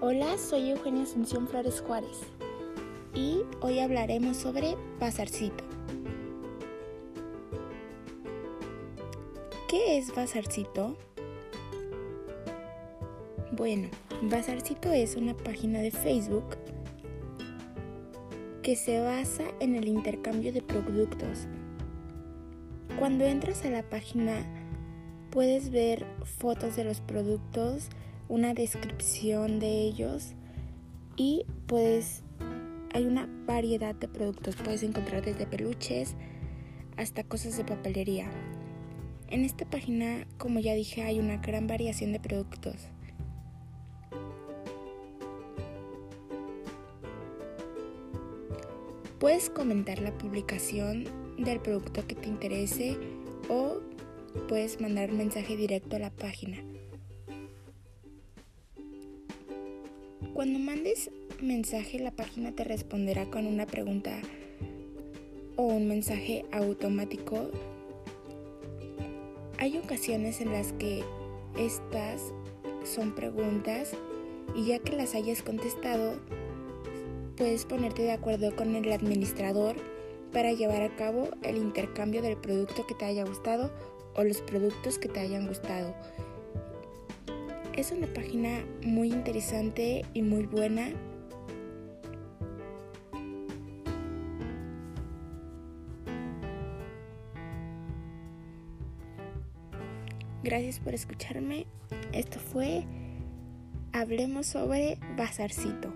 Hola, soy Eugenia Asunción Flores Juárez y hoy hablaremos sobre Bazarcito. ¿Qué es Bazarcito? Bueno, Bazarcito es una página de Facebook que se basa en el intercambio de productos. Cuando entras a la página puedes ver fotos de los productos, una descripción de ellos y pues hay una variedad de productos. Puedes encontrar desde peluches hasta cosas de papelería. En esta página, como ya dije, hay una gran variación de productos. Puedes comentar la publicación del producto que te interese o puedes mandar un mensaje directo a la página. Cuando mandes mensaje, la página te responderá con una pregunta o un mensaje automático. Hay ocasiones en las que estas son preguntas y ya que las hayas contestado, puedes ponerte de acuerdo con el administrador para llevar a cabo el intercambio del producto que te haya gustado o los productos que te hayan gustado. Es una página muy interesante y muy buena. Gracias por escucharme. Esto fue Hablemos sobre Bazarcito.